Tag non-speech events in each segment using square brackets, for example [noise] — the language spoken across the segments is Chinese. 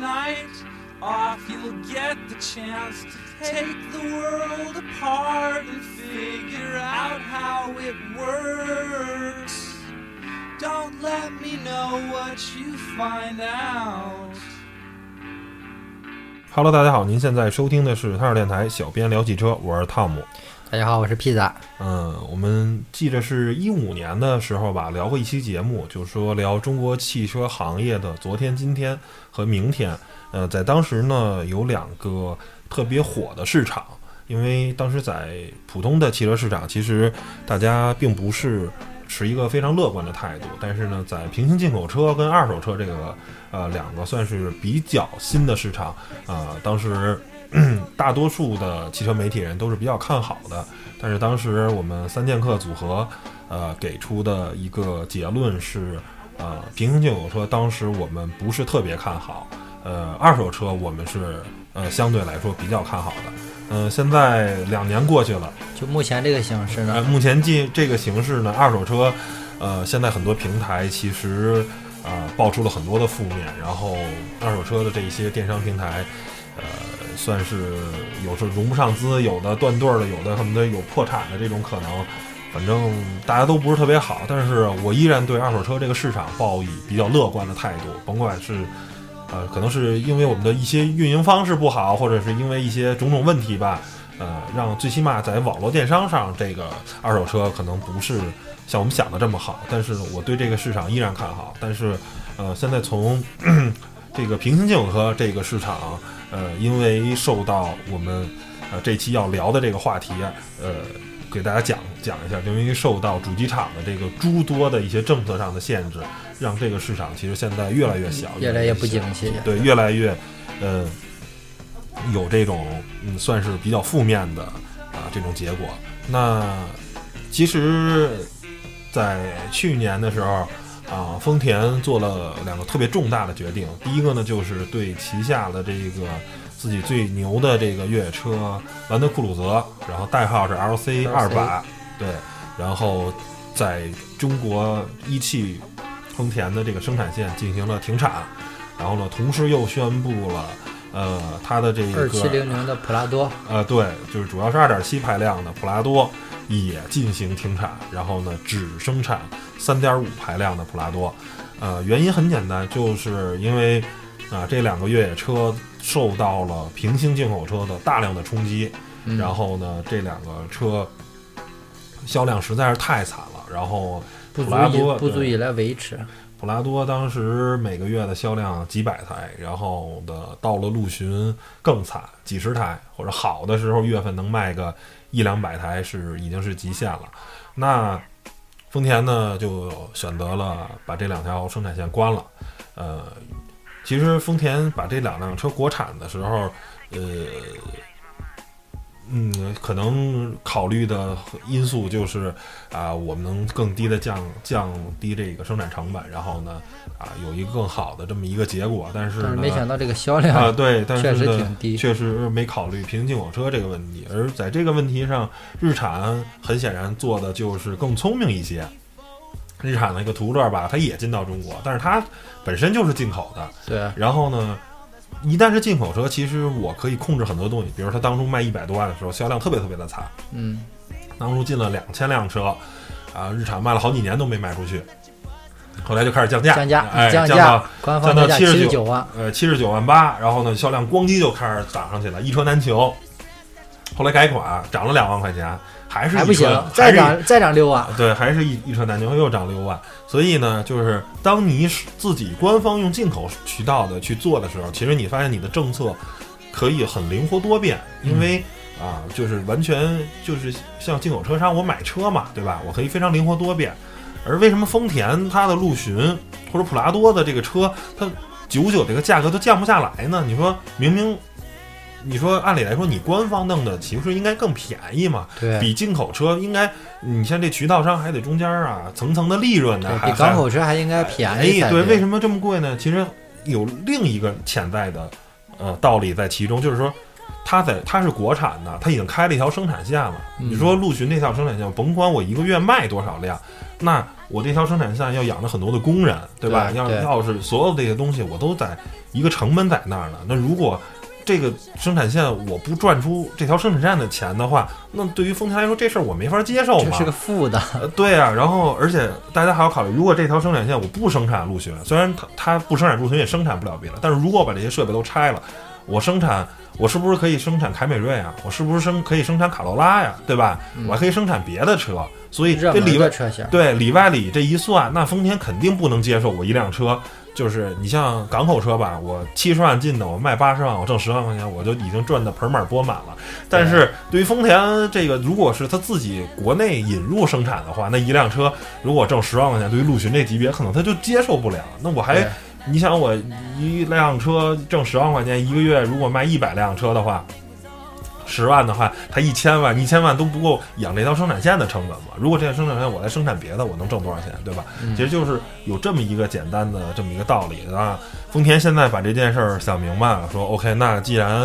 night off, you'll get the chance to take the world apart and figure out how it works. Don't let me know what you find out. Hello，大家好，您现在收听的是汤尔电台小编聊汽车，我是汤姆。 大家好，我是披萨。嗯，我们记得是一五年的时候吧，聊过一期节目，就是说聊中国汽车行业的昨天、今天和明天。呃，在当时呢，有两个特别火的市场，因为当时在普通的汽车市场，其实大家并不是持一个非常乐观的态度。但是呢，在平行进口车跟二手车这个呃两个算是比较新的市场啊，当时 [clears throat] 大多数的汽车媒体人都是比较看好的。但是当时我们三剑客组合呃给出的一个结论是，呃，平行进口车当时我们不是特别看好。呃，二手车我们是呃相对来说比较看好的。嗯，现在两年过去了，就目前这个形势呢？目前进这个形势呢，二手车，呃，现在很多平台其实啊爆出了很多的负面，然后二手车的这些电商平台，呃，算是有时候融不上资，有的断队的，有的恨不得有破产的这种可能。反正大家都不是特别好，但是我依然对二手车这个市场抱以比较乐观的态度，甭管是。呃，可能是因为我们的一些运营方式不好，或者是因为一些种种问题吧，呃，让最起码在网络电商上，这个二手车可能不是像我们想的这么好。但是我对这个市场依然看好。但是，呃，现在从 [clears throat] 这个平行进口车这个市场，呃，因为受到我们呃这期要聊的这个话题，呃。给大家讲讲一下，就因为受到主机厂的这个诸多的一些政策上的限制，让这个市场其实现在越来越小，越来越不景气。对，越来越，呃，有这种嗯，算是比较负面的啊这种结果。那其实，在去年的时候啊，丰田做了两个特别重大的决定。第一个呢，就是对旗下的这个。自己最牛的这个越野车兰德酷路泽，然后代号是 LC 二百，对，然后在中国一汽丰田的这个生产线进行了停产，然后呢，同时又宣布了，呃，它的这个二七零零的普拉多，呃，对，就是主要是二点七排量的普拉多也进行停产，然后呢，只生产三点五排量的普拉多，呃，原因很简单，就是因为啊，这两个越野车。受到了平行进口车的大量的冲击，然后呢，这两个车销量实在是太惨了，然后普拉多不足以来维持。普拉多当时每个月的销量几百台，然后的到了陆巡更惨，几十台或者好的时候月份能卖个一两百台是已经是极限了。那丰田呢就选择了把这两条生产线关了，呃。其实丰田把这两辆车国产的时候，呃，嗯，可能考虑的因素就是啊，我们能更低的降降低这个生产成本，然后呢，啊，有一个更好的这么一个结果。但是没想到这个销量啊，对，但是确实挺低，确实没考虑平行进口车这个问题。而在这个问题上，日产很显然做的就是更聪明一些。日产的一个途乐吧，它也进到中国，但是它本身就是进口的。对。然后呢，一旦是进口车，其实我可以控制很多东西。比如它当初卖一百多万的时候，销量特别特别的惨。嗯。当初进了两千辆车，啊，日产卖了好几年都没卖出去。后来就开始降价，降价，哎，降到降到七十九万，呃，七十九万八。然后呢，销量咣叽就开始涨上去了，一车难求。后来改款，涨了两万块钱。还是不行，再涨再涨六万，对，还是一一车难求，又涨六万。所以呢，就是当你自己官方用进口渠道的去做的时候，其实你发现你的政策可以很灵活多变，因为啊，就是完全就是像进口车商，我买车嘛，对吧？我可以非常灵活多变。而为什么丰田它的陆巡或者普拉多的这个车，它九九这个价格都降不下来呢？你说明明。你说，按理来说，你官方弄的其实应该更便宜嘛？对，比进口车应该，你像这渠道商还得中间啊，层层的利润呢，比港口车还应该便宜。对，为什么这么贵呢？其实有另一个潜在的呃道理在其中，就是说，它在它是国产的，它已经开了一条生产线了。你说陆巡那条生产线，甭管我一个月卖多少辆，那我这条生产线要养着很多的工人，对吧？要要是所有这些东西我都在一个成本在那儿呢，那如果这个生产线我不赚出这条生产线的钱的话，那对于丰田来说这事儿我没法接受嘛这是。个负的，呃，对啊，然后而且大家还要考虑，如果这条生产线我不生产陆巡，虽然它它不生产陆巡也生产不了别的，但是如果我把这些设备都拆了，我生产我是不是可以生产凯美瑞啊？我是不是生可以生产卡罗拉呀？对吧？我还可以生产别的车，所以这里外。对里外里这一算，那丰田肯定不能接受我一辆车。就是你像港口车吧，我七十万进的，我卖八十万，我挣十万块钱，我就已经赚得盆满钵满了。但是对于丰田这个，如果是他自己国内引入生产的话，那一辆车如果挣十万块钱，对于陆巡这级别，可能他就接受不了。那我还你想我一辆车挣十万块钱一个月，如果卖一百辆车的话，十万的话，它一千万，一千万都不够养这条生产线的成本嘛。如果这条生产线我来生产别的，我能挣多少钱，对吧？嗯其实就是有这么一个简单的这么一个道理啊。丰田现在把这件事儿想明白了，说 OK，那既然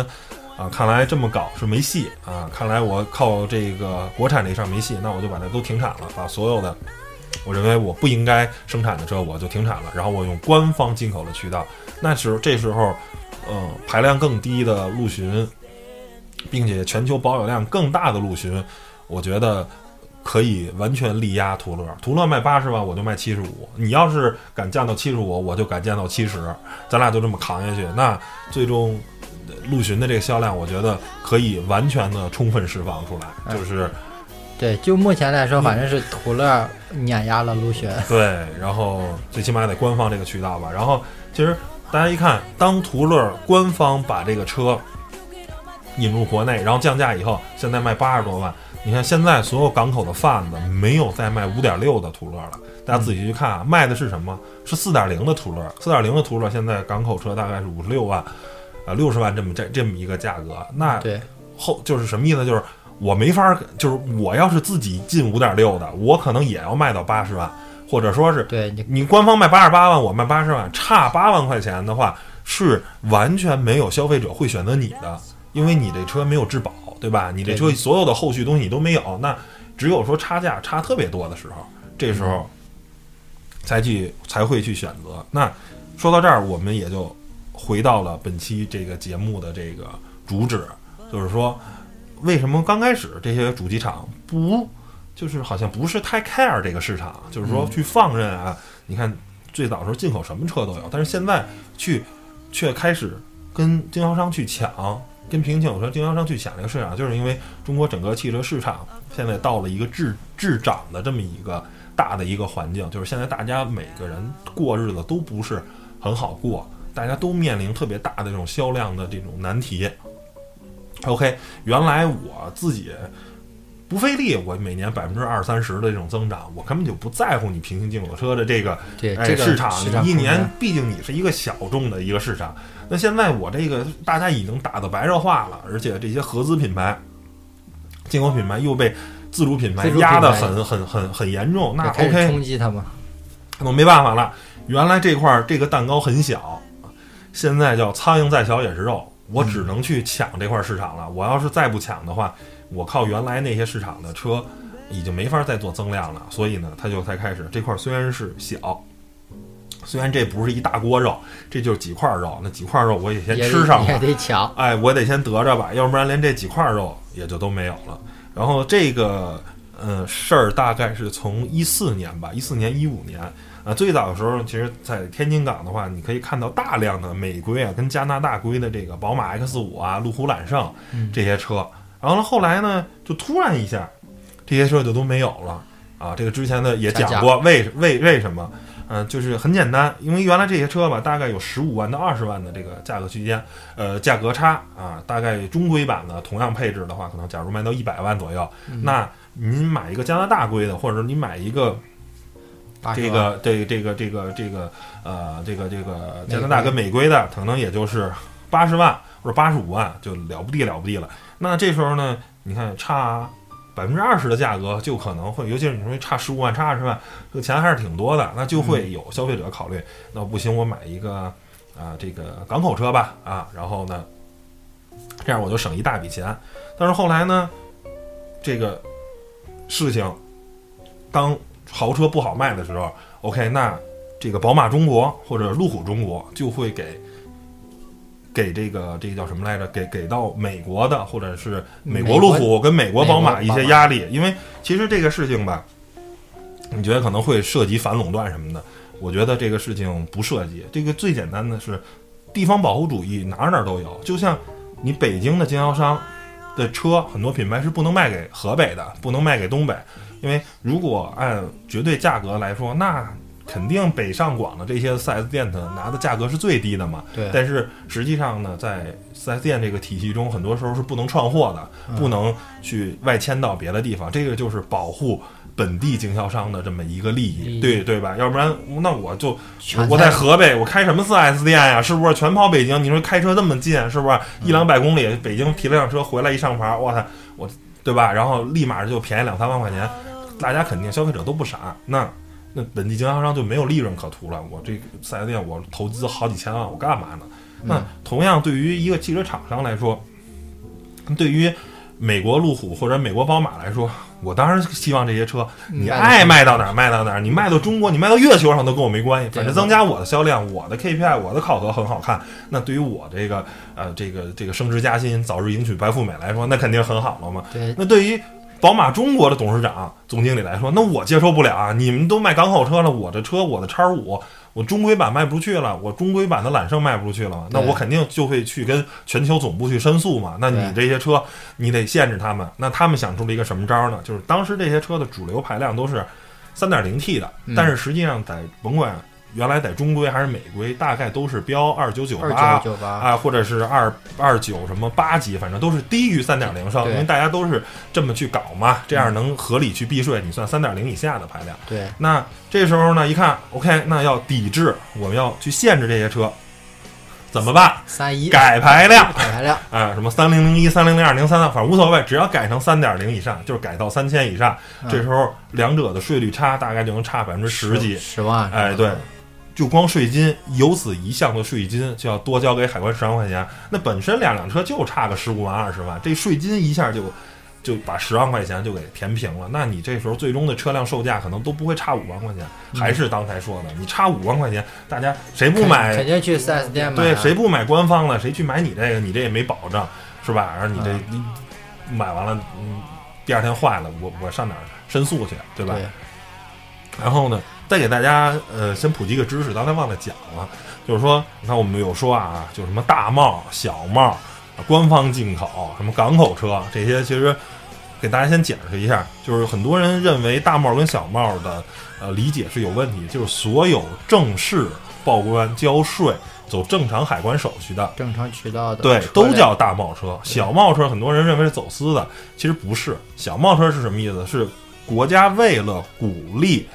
啊，看来这么搞是没戏啊，看来我靠这个国产这事儿没戏，那我就把它都停产了，把所有的我认为我不应该生产的车我就停产了，然后我用官方进口的渠道。那时候这时候，嗯，排量更低的陆巡，并且全球保有量更大的陆巡，我觉得可以完全力压途乐。途乐卖八十万，我就卖七十五。你要是敢降到七十五，我就敢降到七十，咱俩就这么扛下去。那最终呃陆巡的这个销量，我觉得可以完全的充分释放出来，哎就是。对，就目前来说，反正是途乐碾压了陆巡。对，然后最起码得官方这个渠道吧。然后其实大家一看，当途乐官方把这个车引入国内，然后降价以后，现在卖八十多万。你看现在所有港口的贩子没有再卖五点六的途乐了，大家自己去看啊，卖的是什么？是四点零的途乐。四点零的途乐现在港口车大概是五十六万，啊六十万这么这这么一个价格。那对，后就是什么意思？就是我没法儿，就是我要是自己进五点六的，我可能也要卖到八十万，或者说是对你你官方卖八十八万，我卖八十万，差八万块钱的话，是完全没有消费者会选择你的，因为你这车没有质保，对吧？你这车所有的后续东西你都没有，那只有说差价差特别多的时候，这时候才去才会去选择。那说到这儿，我们也就回到了本期这个节目的这个主旨，就是说，为什么刚开始这些主机厂不，就是好像不是太 care 这个市场，就是说去放任啊？你看最早时候进口什么车都有，但是现在去却开始跟经销商去抢，跟平行进口车经销商去抢这个市场，就是因为中国整个汽车市场现在到了一个滞滞涨的这么一个大的一个环境，就是现在大家每个人过日子都不是很好过，大家都面临特别大的这种销量的这种难题。OK，原来我自己不费力，我每年百分之二三十的这种增长，我根本就不在乎你平行进口车的这个哎，这个市场市场一年，毕竟你是一个小众的一个市场。那现在我这个大家已经打的白热化了，而且这些合资品牌、进口品牌又被自主品牌压得很很很很严重。那 OK，冲击他们。那没办法了，原来这块儿这个蛋糕很小，现在叫苍蝇再小也是肉，我只能去抢这块市场了。我要是再不抢的话，我靠原来那些市场的车已经没法再做增量了。所以呢，它就才开始这块儿虽然是小，虽然这不是一大锅肉，这就是几块肉，那几块肉我也先吃上吧也。得抢。哎，我得先得着吧，要不然连这几块肉也就都没有了。然后这个呃事儿大概是从一四年吧，一四年一五年啊，最早的时候，其实在天津港的话，你可以看到大量的美规啊跟加拿大规的这个宝马 X 五啊、路虎揽胜嗯这些车。然后呢，后来呢，就突然一下，这些车就都没有了啊。这个之前的也讲过为为为什么。嗯、就是很简单，因为原来这些车吧，大概有十五万到二十万的这个价格区间，呃，价格差啊，大概中规版的同样配置的话，可能假如卖到一百万左右，那您买一个加拿大规的，或者说你买一个80这个这这个这个这个呃这个这个加拿大跟美规的，可能也就是八十万或者八十五万，就了不地了不地了。那这时候呢，你看差百分之二十的价格，就可能会，尤其是你说差十五万、差二十万，这个钱还是挺多的，那就会有消费者考虑，那不行，我买一个啊这个港口车吧啊，然后呢，这样我就省一大笔钱。但是后来呢，这个事情当豪车不好卖的时候，OK，那这个宝马中国或者路虎中国就会给给这个这个叫什么来着？给给到美国的或者是美国路虎跟美国宝马一些压力，因为其实这个事情吧，你觉得可能会涉及反垄断什么的，我觉得这个事情不涉及。这个最简单的是地方保护主义，哪儿哪儿都有。就像你北京的经销商的车，很多品牌是不能卖给河北的，不能卖给东北，因为如果按绝对价格来说，那肯定北上广的这些 4S 店的拿的价格是最低的嘛。对，但是实际上呢，在 4S 店这个体系中，很多时候是不能串货的，嗯不能去外迁到别的地方。这个就是保护本地经销商的这么一个利益，利益对对吧？要不然那我就我在河北，我开什么 4S 店呀？是不是全跑北京？你说开车这么近，是不是一两百公里？北京提了辆车回来一上牌，我操，我对吧？然后立马就便宜两三万块钱，大家肯定消费者都不傻，那。那本地经销商就没有利润可图了。我这四 S 店，我投资好几千万，我干嘛呢？那同样，对于一个汽车厂商来说，对于美国路虎或者美国宝马来说，我当然希望这些车你爱卖到哪儿卖到哪儿，你卖到中国，你卖到月球上都跟我没关系，反正增加我的销量，我的 KPI，我的考核很好看。那对于我这个呃这个这个升职加薪、早日迎娶白富美来说，那肯定很好了嘛。对，那对于宝马中国的董事长、总经理来说，那我接受不了啊！你们都卖港口车了，我的车，我的叉五，我中规版卖不出去了，我中规版的揽胜卖不出去了，那我肯定就会去跟全球总部去申诉嘛。那你这些车，你得限制他们。那他们想出了一个什么招呢？就是当时这些车的主流排量都是三点零 T 的，嗯但是实际上在甭管原来在中规还是美规，大概都是标二2998九九八，啊，或者是二二九什么八级，反正都是低于三点零升，因为大家都是这么去搞嘛，这样能合理去避税，你算三点零以下的排量。对，那这时候呢，一看，OK，那要抵制，我们要去限制这些车，怎么办？三一。改排量。改排量，啊，什么三零零一、三零零二、零三三，反正无所谓，只要改成三点零以上，就是改到三千以上，嗯。这时候两者的税率差大概就能差百分之十几。十万，哎，对，就光税金，有此一项的税金就要多交给海关十万块钱，那本身两辆车就差个十五万二十万，这税金一下就就把十万块钱就给填平了。那你这时候最终的车辆售价可能都不会差五万块钱，还是刚才说的，你差五万块钱，大家谁不买肯？定去 4S 店买啊，对，谁不买官方的，谁去买你这个？你这也没保障，是吧？然后你这嗯你买完了，嗯，第二天坏了，我我上哪儿申诉去，对吧？对，然后呢，再给大家呃先普及一个知识，刚才忘了讲了，就是说，你看我们有说啊，就什么大贸、小贸、官方进口、什么港口车这些，其实给大家先解释一下，就是很多人认为大贸跟小贸的呃理解是有问题，就是所有正式报关交税、走正常海关手续的，正常渠道的对，都叫大贸车。小贸车很多人认为是走私的，其实不是。小贸车是什么意思？是国家为了鼓励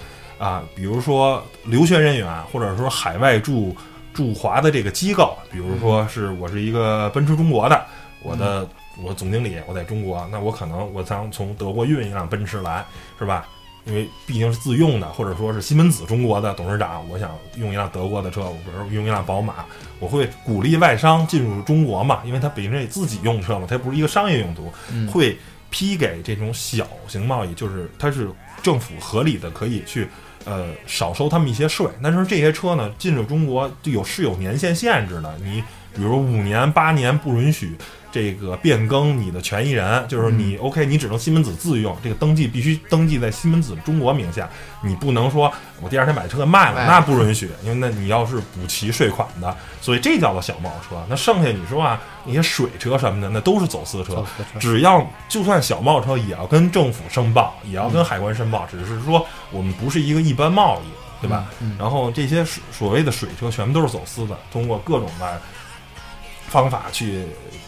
啊，比如说留学人员，或者说海外驻驻华的这个机构，比如说是我是一个奔驰中国的，我的我总经理我在中国，那我可能我想从德国运一辆奔驰来，是吧？因为毕竟是自用的，或者说是西门子中国的董事长，我想用一辆德国的车，我比如用一辆宝马，我会鼓励外商进入中国嘛，因为它本身也自己用车嘛，它不是一个商业用途，嗯。会批给这种小型贸易，就是它是政府合理的可以去呃少收他们一些税。但是这些车呢进入中国就有是有年限限制的，你比如五年八年不允许这个变更你的权益人，就是你、OK 你只能西门子自用，这个登记必须登记在西门子中国名下，你不能说我第二天把车卖了，卖了那不允许，因为那你要是补齐税款的，所以这叫做小贸车。那剩下你说啊那些水车什么的，那都是走私车。私车，只要就算小贸车，也要跟政府申报，也要跟海关申报，只是说我们不是一个一般贸易，对吧？嗯？嗯，然后这些所所谓的水车全部都是走私的，通过各种的方法去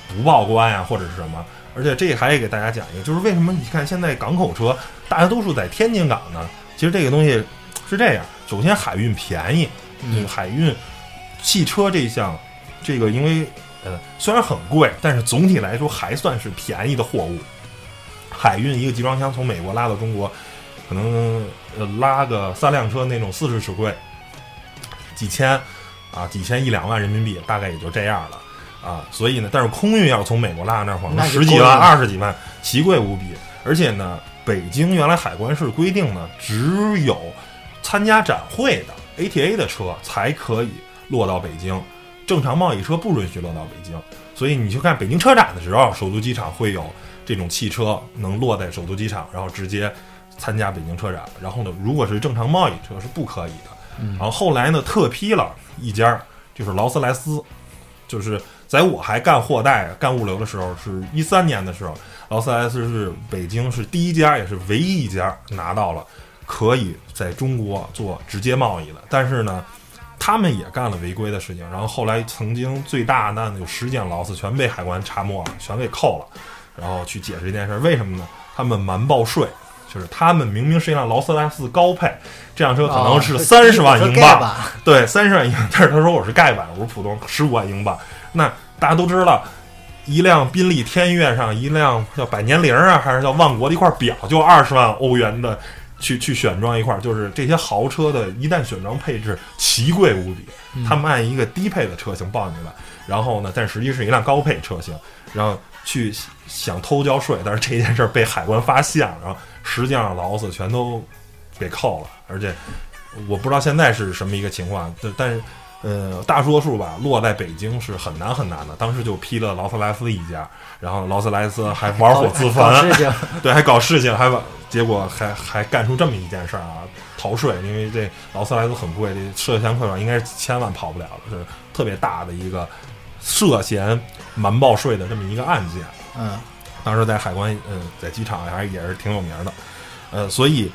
不报关呀、或者是什么。而且这还给大家讲一个，就是为什么你看现在港口车大家都是在天津港呢？其实这个东西是这样，首先海运便宜，这个嗯海运汽车这项，这个因为呃虽然很贵，但是总体来说还算是便宜的货物。海运一个集装箱从美国拉到中国，可能呃拉个三辆车那种四十尺柜，几千啊几千一两万人民币，大概也就这样了啊。所以呢，但是空运要从美国拉到那儿，可能那就十几万、二十几万，奇贵无比。而且呢，北京原来海关是规定呢，只有参加展会的 ATA 的车才可以落到北京，正常贸易车不允许落到北京。所以你去看北京车展的时候，首都机场会有这种汽车能落在首都机场，然后直接参加北京车展。然后呢，如果是正常贸易车是不可以的。然后后来呢，特批了一家，就是劳斯莱斯，就是在我还干货代、干物流的时候，是一三年的时候，劳斯莱斯是北京是第一家，也是唯一一家拿到了可以在中国做直接贸易的。但是呢，他们也干了违规的事情。然后后来曾经最大的有十件劳斯全被海关查没了，全给扣了。然后去解释这件事，为什么呢？他们瞒报税。就是他们明明是一辆劳斯莱斯高配，这辆车可能是三十万英镑，对，三十万英镑。但是他说我是盖版，我是普通十五万英镑。那大家都知道，一辆宾利天悦上一辆叫百年灵啊，还是叫万国的一块表，就二十万欧元的去去选装一块，就是这些豪车的一旦选装配置奇贵无比，他们按一个低配的车型报进来，然后呢，但实际是一辆高配车型，然后去想偷交税，但是这件事被海关发现了，然后。实际上，劳斯全都给扣了，而且我不知道现在是什么一个情况，但是呃，大多数吧落在北京是很难很难的。当时就批了劳斯莱斯一家，然后劳斯莱斯还玩火自焚，[laughs] 对，还搞事情，还把结果还还干出这么一件事儿啊，逃税，因为这劳斯莱斯很贵，这涉嫌亏本应该是几千万跑不了的，是特别大的一个涉嫌瞒报税的这么一个案件，嗯。当时在海关，嗯，在机场还也是挺有名的，呃，所以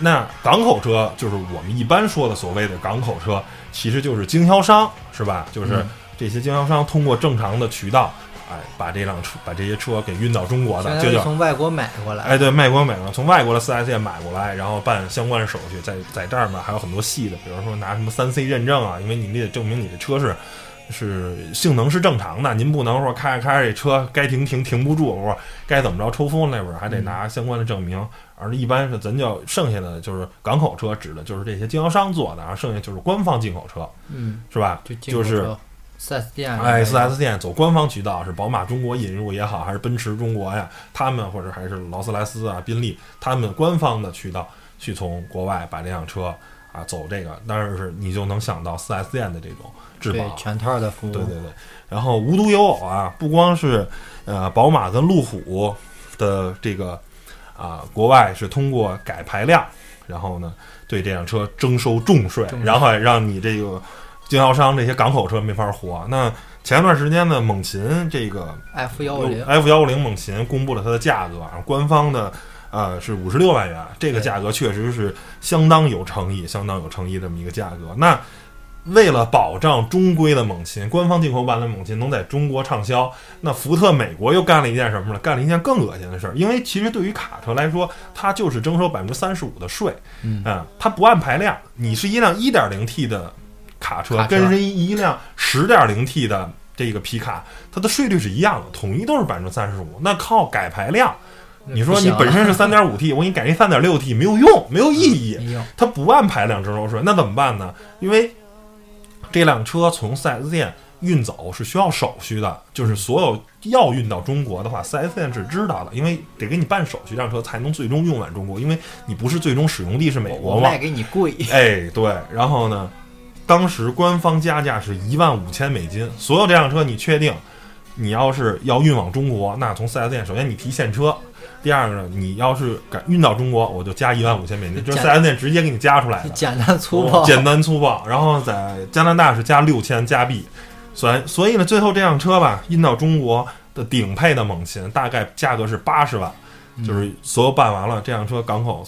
那港口车就是我们一般说的所谓的港口车，其实就是经销商，是吧？就是这些经销商通过正常的渠道，哎，把这辆车、把这些车给运到中国的，就叫从外国买过来。哎，对，外国买了，从外国的四 S 店买过来，然后办相关的手续，在在这儿呢还有很多细的，比如说拿什么三 C 认证啊，因为你得证明你的车是。是性能是正常的，您不能说开着开着这车该停停停不住，或者该怎么着抽风那会儿还得拿相关的证明。而一般是咱叫剩下的就是港口车，指的就是这些经销商做的，然后剩下就是官方进口车，嗯，是吧？就是四 S 店，哎，四 S 店走官方渠道，是宝马中国引入也好，还是奔驰中国呀，他们或者还是劳斯莱斯啊、宾利，他们官方的渠道去从国外把这辆车啊走这个，当然是你就能想到四 S 店的这种。质保全套的服务，对对对。然后无独有偶啊，不光是呃宝马跟路虎的这个啊，国外是通过改排量，然后呢对这辆车征收重税，然后让你这个经销商这些港口车没法活。那前一段时间呢，猛禽这个 F 幺五零 F 幺五零猛禽公布了它的价格，官方的呃是五十六万元，这个价格确实是相当有诚意，相当有诚意这么一个价格。那为了保障中规的猛禽，官方进口版的猛禽能在中国畅销，那福特美国又干了一件什么呢？干了一件更恶心的事儿。因为其实对于卡车来说，它就是征收百分之三十五的税，嗯，它不按排量。你是一辆一点零 T 的卡车，跟人一一辆十点零 T 的这个皮卡，它的税率是一样的，统一都是百分之三十五。那靠改排量，你说你本身是三点五 T，[laughs] 我给你改一三点六 T，没有用，没有意义。它不按排量征收税，那怎么办呢？因为这辆车从 4S 店运走是需要手续的，就是所有要运到中国的话，4S 店是知道的，因为得给你办手续，这辆车才能最终运往中国，因为你不是最终使用地是美国嘛。卖给你贵。哎，对，然后呢，当时官方加价是一万五千美金，所有这辆车你确定，你要是要运往中国，那从 4S 店首先你提现车。第二个呢，你要是敢运到中国，我就加一万五千美金，就是四 S 店直接给你加出来的，简单粗暴，简单粗暴。然后在加拿大是加六千加币，所以所以呢，最后这辆车吧，运到中国的顶配的猛禽大概价格是八十万，就是所有办完了，这辆车港口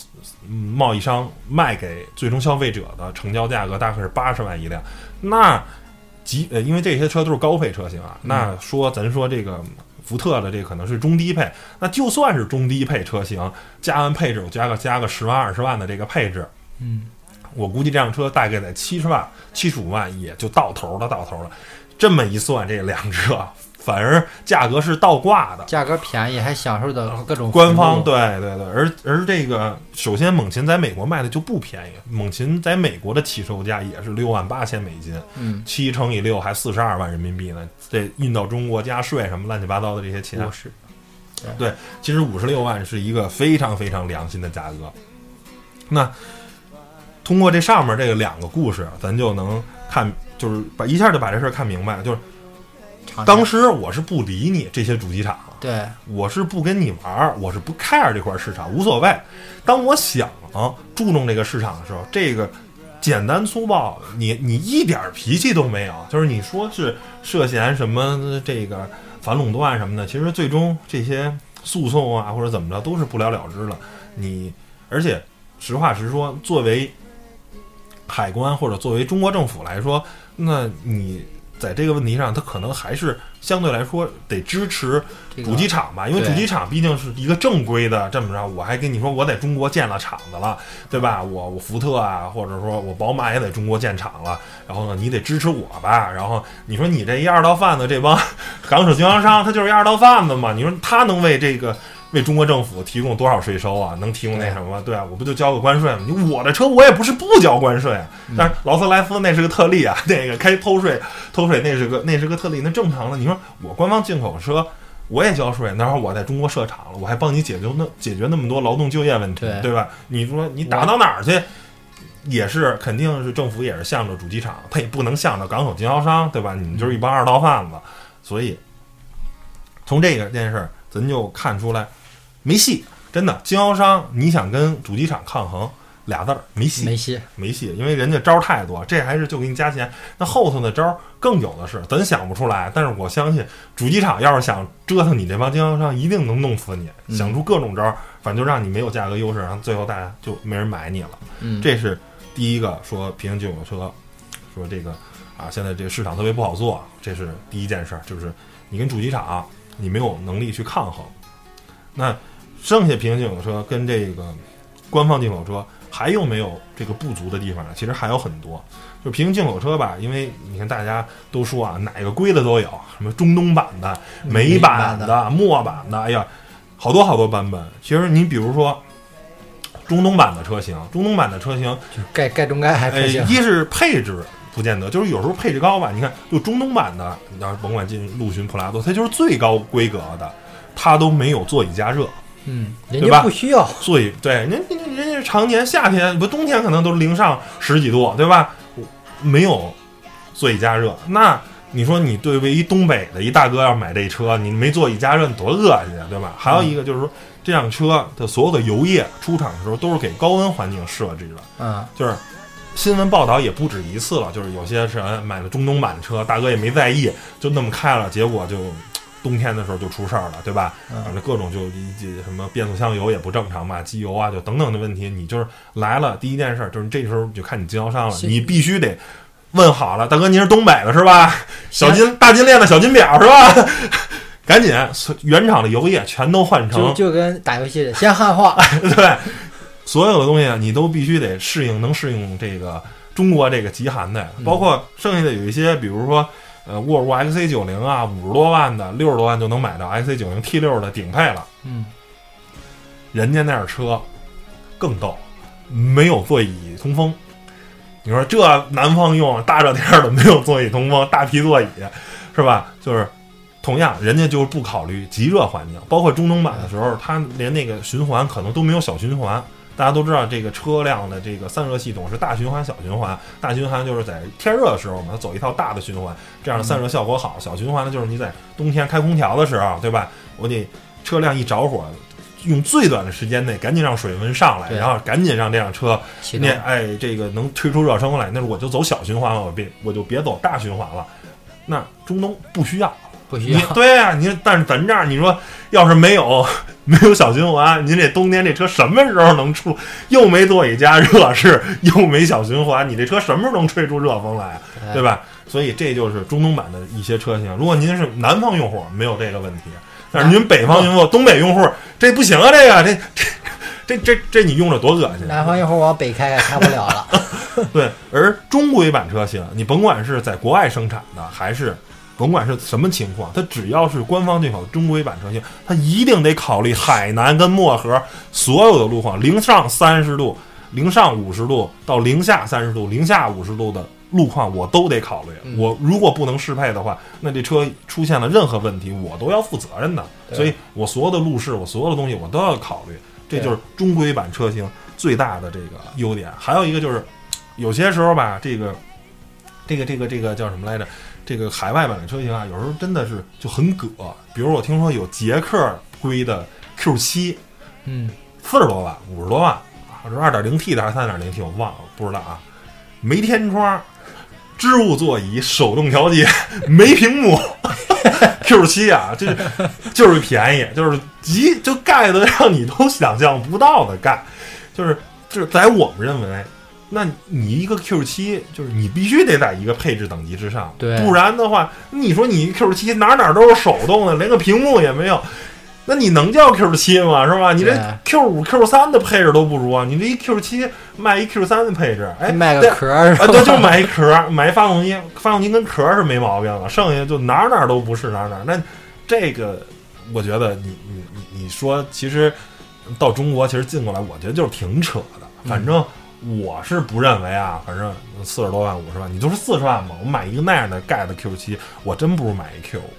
贸易商卖给最终消费者的成交价格大概是八十万一辆。那即呃，因为这些车都是高配车型啊，那说咱说这个。福特的这可能是中低配，那就算是中低配车型，加完配置，我加个加个十万二十万的这个配置，嗯，我估计这辆车大概在七十万、七十五万也就到头了，到头了。这么一算，这两车。反而价格是倒挂的，价格便宜还享受的各种官方对对对，而而这个首先猛禽在美国卖的就不便宜，猛禽在美国的起售价也是六万八千美金，嗯，七乘以六还四十二万人民币呢，这运到中国加税什么乱七八糟的这些钱，是，对，其实五十六万是一个非常非常良心的价格。那通过这上面这个两个故事，咱就能看，就是把一下就把这事儿看明白了。就是厂当时我是不理你这些主机厂，对我是不跟你玩儿，我是不 care 这块市场，无所谓。当我想注重这个市场的时候，这个简单粗暴，你你一点儿脾气都没有，就是你说是涉嫌什么这个反垄断什么的，其实最终这些诉讼啊或者怎么着都是不了了之了。你而且实话实说，作为海关或者作为中国政府来说，那你在这个问题上，他可能还是相对来说得支持主机厂吧，因为主机厂毕竟是一个正规的，这么着，我还跟你说我在中国建了厂子了，对吧？我我福特啊，或者说我宝马也在中国建厂了，然后呢，你得支持我吧。然后你说你这一二道贩子，这帮 [laughs] 港口经销商，他就是一二道贩子嘛？你说他能为这个为中国政府提供多少税收啊？能提供那什么？对啊，我不就交个关税吗？你我的车我也不是不交关税啊，但是劳斯莱斯那是个特例啊，[laughs] 那个开偷税偷税那是个那是个特例，那正常的。你说我官方进口车。我也交税，然后我在中国设厂了，我还帮你解决那解决那么多劳动就业问题，对吧？你说你打到哪儿去，也是肯定是政府也是向着主机厂，他也不能向着港口经销商，对吧？你们就是一帮二道贩子，所以从这个件事儿，咱就看出来没戏，真的，经销商你想跟主机厂抗衡，俩字儿没戏，没戏，没戏，因为人家招儿太多，这还是就给你加钱。那后头的招儿更有的是，咱想不出来。但是我相信，主机厂要是想折腾你这帮经销商，一定能弄死你，嗯想出各种招儿，反正就让你没有价格优势，然后最后大家就没人买你了。嗯，这是第一个说平行进口车，说这个啊，现在这个市场特别不好做，这是第一件事儿，就是你跟主机厂你没有能力去抗衡。那剩下平行进口车跟这个官方进口车还有没有这个不足的地方呢？其实还有很多。就平行进口车吧，因为你看大家都说啊，哪个规的都有，什么中东版的、美版的、墨版的，哎呀，好多好多版本。其实你比如说中东版的车型，中东版的车型，就是盖盖中盖还呃，不行，一是配置不见得，就是有时候配置高吧。你看，就中东版的，你要是甭管进陆巡、普拉多，它就是最高规格的，它都没有座椅加热。嗯，人对不需要，座椅对，人人人人家常年夏天不冬天可能都零上十几度，对吧？没有座椅加热，那你说你对为一东北的一大哥要买这车，你没座椅加热，你多恶心啊，对吧？还有一个就是说，这辆车的所有的油液出厂的时候都是给高温环境设置的，嗯，就是新闻报道也不止一次了，就是有些是哎买了中东版的车，大哥也没在意，就那么开了，结果就冬天的时候就出事儿了，对吧？嗯反正各种就什么变速箱油也不正常嘛，机油啊就等等的问题，你就是来了第一件事儿就是这时候就看你经销商了，你必须得问好了，大哥您是东北的是吧？小金大金链子小金表是吧？[laughs] 赶紧原厂的油液全都换成就跟打游戏的，先汉化，[laughs] 对，所有的东西啊，你都必须得适应，能适应这个中国这个极寒的，嗯包括剩下的有一些，比如说呃沃尔沃 XC 九零啊，五十多万的，六十多万就能买到 XC 九零 T 六的顶配了，嗯，人家那儿车更逗，没有座椅通风。你说这南方用大热天的没有座椅通风，大皮座椅是吧？就是同样，人家就是不考虑极热环境，包括中东版的时候，它连那个循环可能都没有小循环。大家都知道，这个车辆的这个散热系统是大循环、小循环。大循环就是在天热的时候嘛，它走一套大的循环，这样的散热效果好。小循环呢，就是你在冬天开空调的时候，对吧？我得车辆一着火，用最短的时间内赶紧让水温上来，然后赶紧让这辆车那哎，这个能推出热风来，那我就走小循环了，我别我就别走大循环了。那中东不需要，你不需要，对啊、你但是咱这儿你说要是没有 [laughs] 没有小循环，您这冬天这车什么时候能出？又没座椅加热是，[laughs] 又没小循环，你这车什么时候能吹出热风来啊？对吧？所以这就是中东版的一些车型。如果您是南方用户，没有这个问题，但是您北方用户、东北用户，这不行啊！这个这这这这这你用着多恶心！南方一会儿往北开开开不了了，[laughs] 对，而中规版车型，你甭管是在国外生产的，还是甭管是什么情况，它只要是官方进口的中规版车型，它一定得考虑海南跟漠河所有的路况，零上三十度、零上五十度到零下三十度、零下五十度的路况我都得考虑。嗯我如果不能适配的话，那这车出现了任何问题，我都要负责任的。所以我所有的路试，我所有的东西我都要考虑。这就是中规版车型最大的这个优点。还有一个就是，有些时候吧，这个这个这个这个叫什么来着？这个海外版的车型啊，有时候真的是就很葛。比如我听说有捷克规的 Q 七，嗯，四十多万、五十多万，啊，是二点零 T 的还是三点零 T，我忘了，不知道啊。没天窗，织物座椅，手动调节，[laughs] 没屏幕。[laughs] Q 七啊，这就是便宜，就是极就盖的让你都想象不到的盖，就是就是在我们认为，那你一个 Q 七就是你必须得在一个配置等级之上，对不然的话，你说你 Q 七哪哪都是手动的，连个屏幕也没有，那你能叫 Q 七吗？是吧？你这 Q 五、Q 三的配置都不如啊！你这一 Q 七卖一 Q 三的配置，哎，卖对个壳儿是啊，吧？对，就买一壳儿，买一发动机，发动机跟壳儿是没毛病了，剩下就哪儿哪儿都不是哪儿哪儿。那这个，我觉得你你你你说，其实到中国其实进过来，我觉得就是挺扯的。反正我是不认为啊，反正四十多万、五十万，你就是四十万嘛，我买一个那样的盖的 Q 七，我真不如买一 Q 五。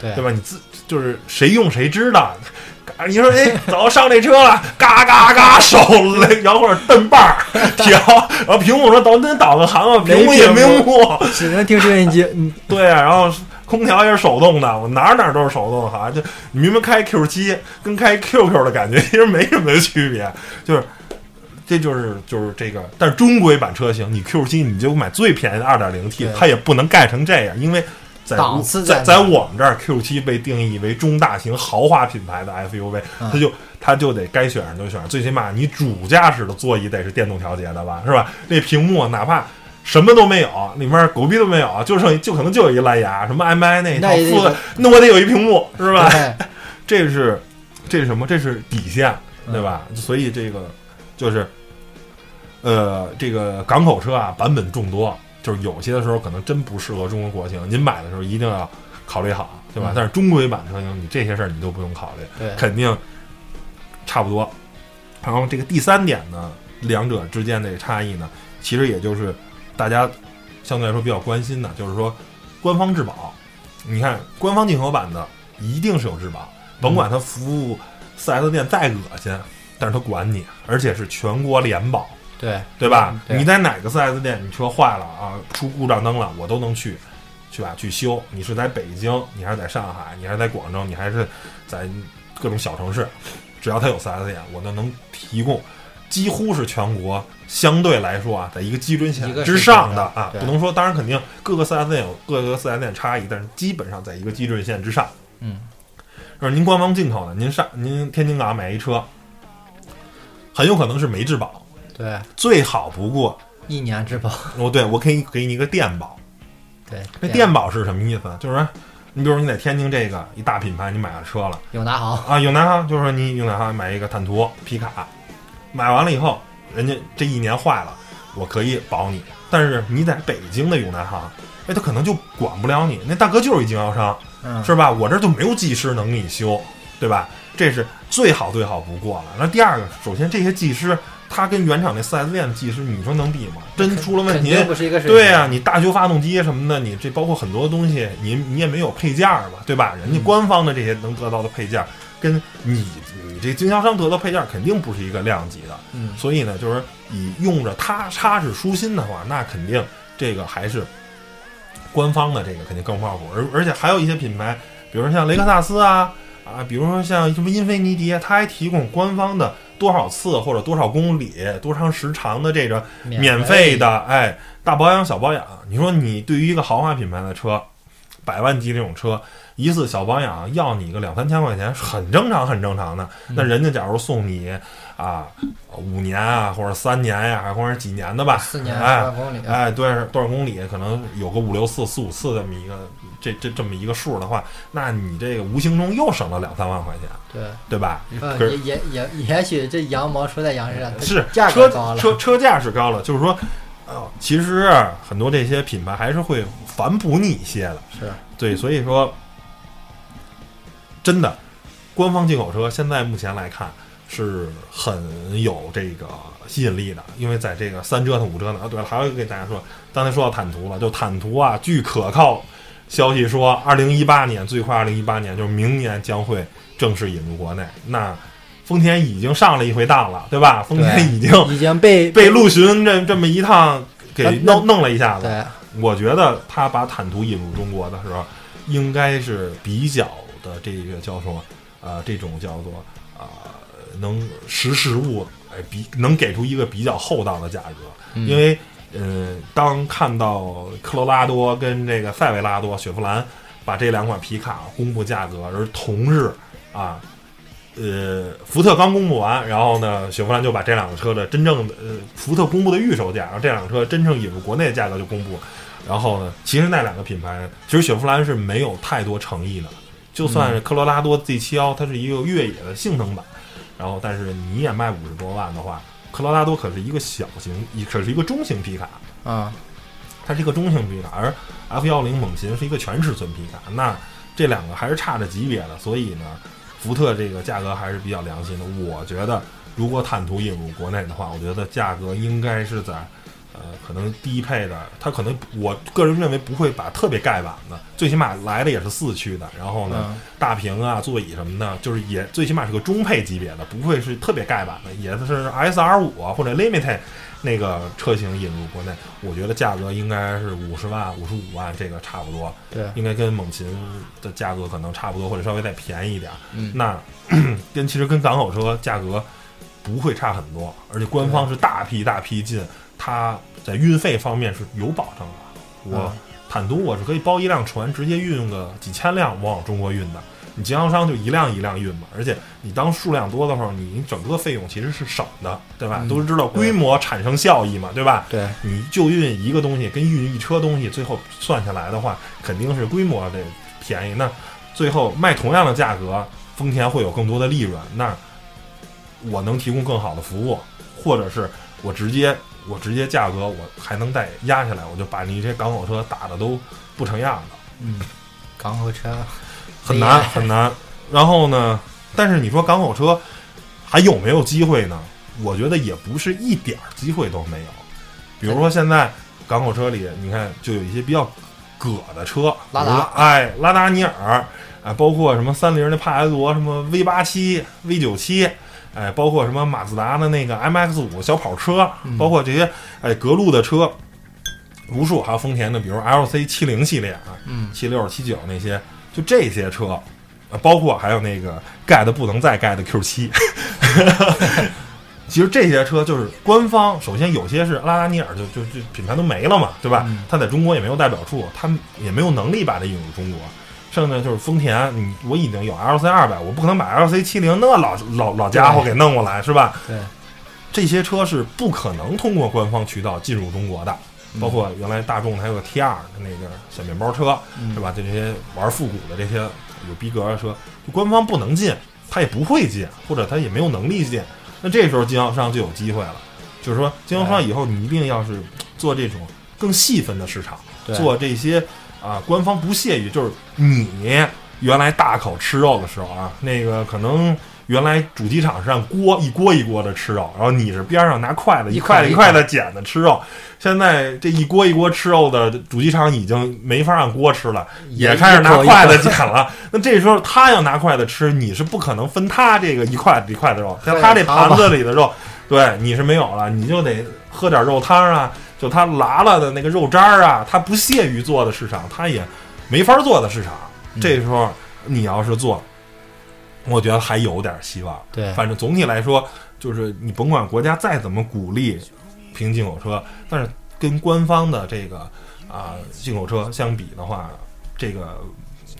对对吧？你自就是谁用谁知道。[laughs] 你说哎，走上这车了，[laughs] 嘎嘎嘎手雷摇会儿蹬把儿 [laughs] 调，然后屏幕说导真导个航啊，屏幕也没没幕。只能听收音机。嗯，对啊，然后空调也是手动的，我哪儿哪儿都是手动的，好像就你明明开 Q 七跟开 QQ 的感觉其实没什么区别，就是。这就是就是这个，但是中规版车型，你 Q 七你就买最便宜的二点零 T，它也不能盖成这样，因为在档次在在我们这儿 Q 七被定义为中大型豪华品牌的 SUV，嗯它就它就得该选上就选上，最起码你主驾驶的座椅得是电动调节的吧，是吧？那屏幕哪怕什么都没有，里面狗逼都没有，就剩就可能就有一蓝牙，什么 MI 那一套那我得有一屏幕，是吧？[laughs] 这是这是什么？这是底线，嗯对吧？所以这个就是，呃，这个港口车啊，版本众多，就是有些的时候可能真不适合中国国情，您买的时候一定要考虑好，对吧？嗯但是中规版车型，你这些事儿你都不用考虑，对肯定差不多。然后这个第三点呢，两者之间的差异呢，其实也就是大家相对来说比较关心的，就是说官方质保。你看官方进口版的一定是有质保，甭管它服务四 S 店再恶心，但是它管你，而且是全国联保，对对吧？你在哪个 4S 店，你车坏了啊，出故障灯了，我都能去，去吧去修。你是在北京，你还是在上海，你还是在广州，你还是在各种小城市，只要它有 4S 店，我都能提供。几乎是全国相对来说啊，在一个基准线之上的啊，不能说，当然肯定各个 4S 店有各个 4S 店差异，但是基本上在一个基准线之上。嗯，就是您官方进口的，您上您天津港买一车，很有可能是没质保，对，最好不过一年质保。哦，对我可以给你一个电保。对，那电保是什么意思？就是说，你比如说你在天津这个一大品牌，你买了车了永达行，啊，永达行，就是说你永达行买一个坦途皮卡，买完了以后，人家这一年坏了，我可以保你。但是你在北京的永达行，哎，他可能就管不了你，那大哥就是一经销商，嗯，是吧？我这儿就没有技师能给你修，对吧？这是最好最好不过了。那第二个，首先这些技师，他跟原厂那四 S 店的技师，你说能比吗？真出了问题。对呀、你大修发动机什么的，你这包括很多东西，你你也没有配件儿嘛，对吧？人家嗯官方的这些能得到的配件儿，跟你你这经销商得到配件儿肯定不是一个量级的。嗯，所以呢，就是你用着它插是舒心的话，那肯定这个还是官方的这个肯定更靠谱。而而且还有一些品牌，比如说像雷克萨斯啊啊，比如说像什么英菲尼迪，它还提供官方的多少次或者多少公里、多长时长的这个免费的，哎，大保养、小保养。你说你对于一个豪华品牌的车，百万级这种车，一次小保养要你个两三千块钱，很正常、很正常的。那人家假如送你啊五年啊，或者三年呀、或者几年的吧，四年十哎万公里，哎，多少多少公里，可能有个五六次、四五次这么一个这这这么一个数的话，那你这个无形中又省了两三万块钱，对，对吧？嗯，也也也也许这羊毛出在羊身上，是价车格高了，车车价是高了，就是说，呃，其实很多这些品牌还是会反哺你一些的，是对，所以说，真的，官方进口车现在目前来看，是很有这个吸引力的，因为在这个三折腾五折腾啊，对了，还要给大家说，刚才说到坦途了，就坦途啊，据可靠消息说，二零一八年最快二零一八年就是明年将会正式引入国内。那丰田已经上了一回当了，对吧？丰田已经已经被被陆巡这这么一趟给那弄弄了一下子。对我觉得他把坦途引入中国的时候，应该是比较的这个叫做呃这种叫做啊、能识时务，哎比能给出一个比较厚道的价格，嗯因为嗯、呃当看到科罗拉多跟这个塞维拉多雪佛兰把这两款皮卡公布价格，而同日啊。呃，福特刚公布完，然后呢，雪佛兰就把这两个车的真正的呃，福特公布的预售价，然后这两个车真正引入国内的价格就公布。然后呢，其实那两个品牌，其实雪佛兰是没有太多诚意的。就算是科罗拉多 Z 7 1它是一个越野的性能版，然后但是你也卖五十多万的话，科罗拉多可是一个小型，可是一个中型皮卡，啊，它是一个中型皮卡，而 F 幺零猛禽是一个全尺寸皮卡，那这两个还是差着级别的，所以呢，福特这个价格还是比较良心的。我觉得，如果坦途引入国内的话，我觉得价格应该是在，呃，可能低配的，它可能我个人认为不会把特别盖板的，最起码来的也是四驱的，然后呢，嗯。大屏啊、座椅什么的，就是也最起码是个中配级别的，不会是特别盖板的，也是 S R 五啊或者 Limited 那个车型引入国内，我觉得价格应该是五十万、五十五万，这个差不多，对，应该跟猛禽的价格可能差不多，或者稍微再便宜一点。嗯。那 [clears throat] 跟其实跟港口车价格不会差很多，而且官方是大批大批进，它在运费方面是有保证的。我嗯坦途我是可以包一辆船，直接运个几千辆往中国运的。你经销商就一辆一辆运嘛，而且你当数量多的时候，你整个费用其实是省的，对吧？嗯都是知道规模产生效益嘛，对吧？对，你就运一个东西跟运一车东西，最后算下来的话，肯定是规模得便宜。那最后卖同样的价格，丰田会有更多的利润。那我能提供更好的服务，或者是我直接我直接价格我还能再压下来，我就把你这些港口车打的都不成样子。嗯，港口车很难很难。然后呢，但是你说港口车还有没有机会呢？我觉得也不是一点儿机会都没有。比如说现在港口车里，你看就有一些比较葛的车，拉达哎，拉达尼尔，啊，包括什么三菱的帕杰罗，什么 V 八七、V 九七。哎，包括什么马自达的那个 MX 五小跑车，嗯包括这些哎格路的车，无数，还有丰田的，比如 LC 七零系列啊，嗯七六、七九那些，就这些车，呃，包括还有那个盖的不能再盖的 Q 七。[laughs] 其实这些车就是官方，首先有些是拉达尼尔就就就品牌都没了嘛，对吧？嗯它在中国也没有代表处，他们也没有能力把它引入中国。剩下就是丰田，你我已经有 LC 二百，我不可能把 LC 七零那老老老家伙给弄过来，是吧？对，这些车是不可能通过官方渠道进入中国的，嗯包括原来大众还有个 T 二的那个小面包车，嗯是吧？就这些玩复古的这些有逼格的车，就官方不能进，他也不会进，或者他也没有能力进。那这时候经销商就有机会了，就是说经销商以后你一定要是做这种更细分的市场，对做这些啊，官方不屑于就是你原来大口吃肉的时候啊，那个可能。原来主机厂是按锅一锅一锅的吃肉，然后你是边上拿筷子一一块一一块的捡的吃肉。现在这一锅一锅吃肉的主机厂已经没法按锅吃了，也开始拿筷子捡了。[laughs] 那这时候他要拿筷子吃，你是不可能分他这个一块一块的肉，像他这盘子里的肉，对你是没有了，你就得喝点肉汤啊，就他拉了的那个肉渣儿啊，他不屑于做的市场，他也没法做的市场。这时候你要是做，我觉得还有点希望。对，反正总体来说，就是你甭管国家再怎么鼓励平进口车，但是跟官方的这个啊、进口车相比的话，这个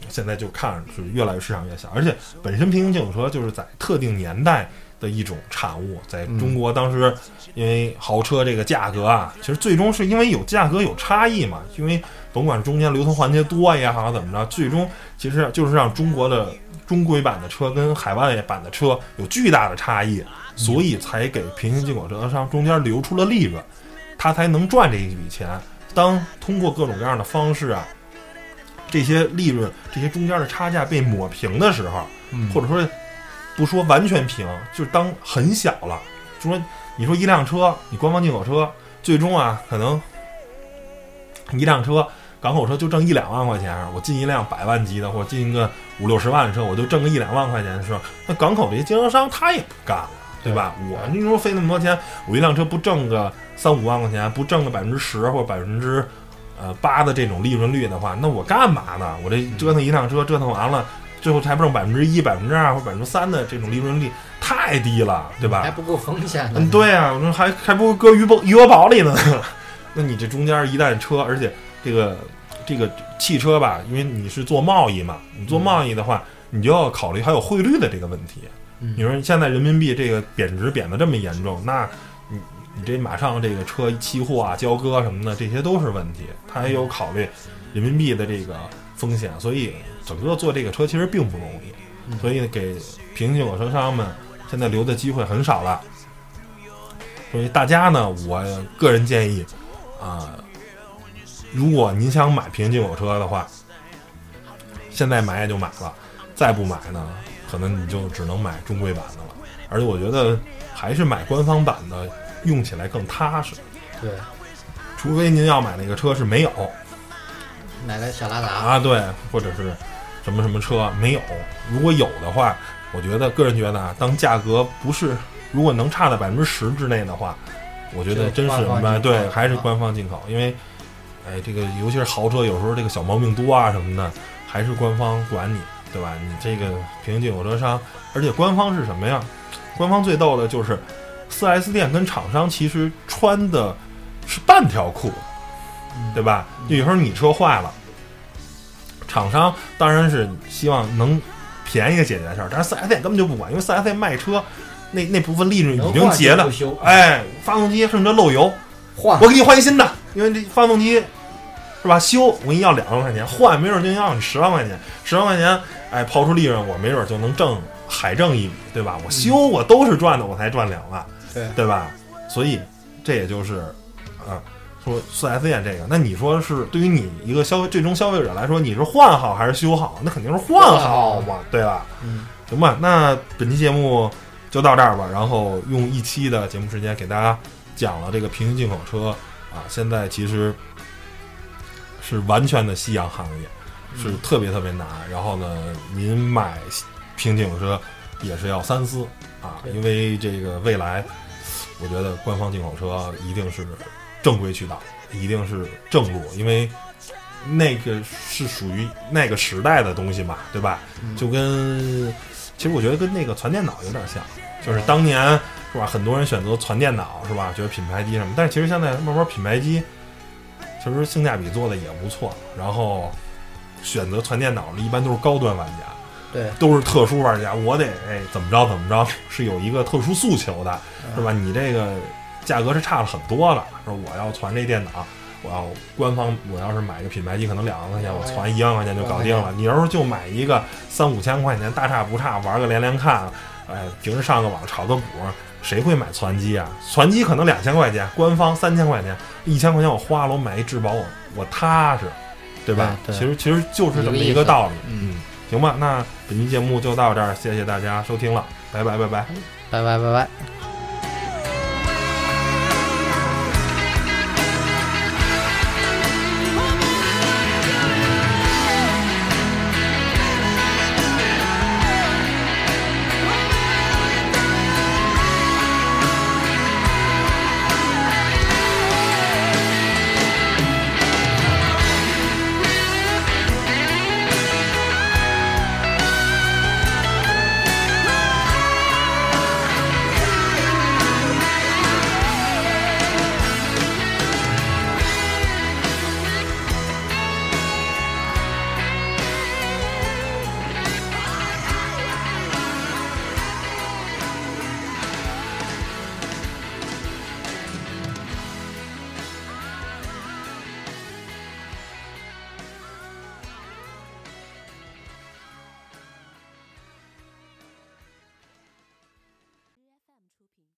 现在就看是越来越市场越小，而且本身平行进口车就是在特定年代的一种产物，在中国当时因为豪车这个价格啊，其实最终是因为有价格有差异嘛，因为甭管中间流通环节多也好怎么着，最终其实就是让中国的中规版的车跟海外版的车有巨大的差异，所以才给平行进口车商中间留出了利润，他才能赚这一笔钱。当通过各种各样的方式啊，这些利润、这些中间的差价被抹平的时候，嗯。或者说不说完全平，就是当很小了。就说你说一辆车，你官方进口车，最终啊，可能一辆车港口车就挣一两万块钱，我进一辆百万级的，或者进一个五六十万的车，我就挣个一两万块钱的时候，那港口这些经销商他也不干了，对吧？我你说费那么多钱，我一辆车不挣个三五万块钱，不挣个百分之十或者百分之呃八的这种利润率的话，那我干嘛呢？我这折腾一辆车折腾完了，最后才不挣百分之一、百分之二或百分之三的这种利润率，太低了，对吧？还不够风险呢。嗯，对啊，我说还还不如搁余额余额宝里呢。[laughs] 那你这中间一旦车，而且这个这个汽车吧，因为你是做贸易嘛，你做贸易的话，你就要考虑还有汇率的这个问题。嗯你说现在人民币这个贬值贬得这么严重，那你你这马上这个车期货啊、交割什么的，这些都是问题。它还有考虑人民币的这个风险，所以整个做这个车其实并不容易。所以给平行进口车商们现在留的机会很少了。所以大家呢，我个人建议啊、如果您想买平行进口车的话，现在买也就买了，再不买呢，可能你就只能买中规版的了。而且我觉得还是买官方版的用起来更踏实，对，除非您要买那个车是没有买个小拉达，啊，对，或者是什么什么车没有。如果有的话，我觉得个人觉得啊，当价格不是如果能差在百分之十之内的话，我觉得真是官方进口对，还是啊官方进口，因为哎，这个尤其是豪车，有时候这个小毛病多啊什么的，还是官方管你，对吧？你这个平行进口车商，而且官方是什么呀？官方最逗的就是四 S 店跟厂商其实穿的是半条裤，对吧？就有时候你车坏了，厂商当然是希望能便宜的解决事儿，但是四 S 店根本就不管，因为四 S 店卖车那那部分利润已经结了哎，发动机甚至漏油，换我给你换一新的，因为这发动机是吧？修我给你要两万块钱，换没准就要你十万块钱，十万块钱，哎，刨出利润我没准就能挣海挣一笔，对吧？我修我都是赚的，我才赚两万，对对吧？所以这也就是啊，说四 S 店这个，那你说是对于你一个消费最终消费者来说，你是换好还是修好？那肯定是换好嘛，对吧？嗯，行吧，那本期节目就到这儿吧。然后用一期的节目时间给大家讲了这个平行进口车啊，现在其实是完全的夕阳行业，是特别特别难。然后呢，您买平行进口车也是要三思啊，因为这个未来，我觉得官方进口车一定是正规渠道，一定是正路，因为。那个是属于那个时代的东西嘛，对吧？就跟其实我觉得跟那个传电脑有点像，就是当年是吧，很多人选择传电脑是吧，觉得品牌机什么，但是其实现在慢慢品牌机其实性价比做的也不错，然后选择传电脑的一般都是高端玩家，对，都是特殊玩家，我得哎怎么着怎么着，是有一个特殊诉求的，是吧？你这个价格是差了很多了，说我要传这电脑，我要官方，我要是买个品牌机，可能两万块钱，我传一万块钱就搞定了。你要是就买一个三五千块钱，大差不差，玩个连连看，哎，平时上个网炒个股，谁会买传机啊？传机可能两千块钱，官方三千块钱，一千块钱我花了，我买一质保，我我踏实，对吧？对对其实其实就是这么一个道理。嗯，行吧，那本期节目就到这儿，谢谢大家收听了，拜拜拜拜。拜拜拜拜。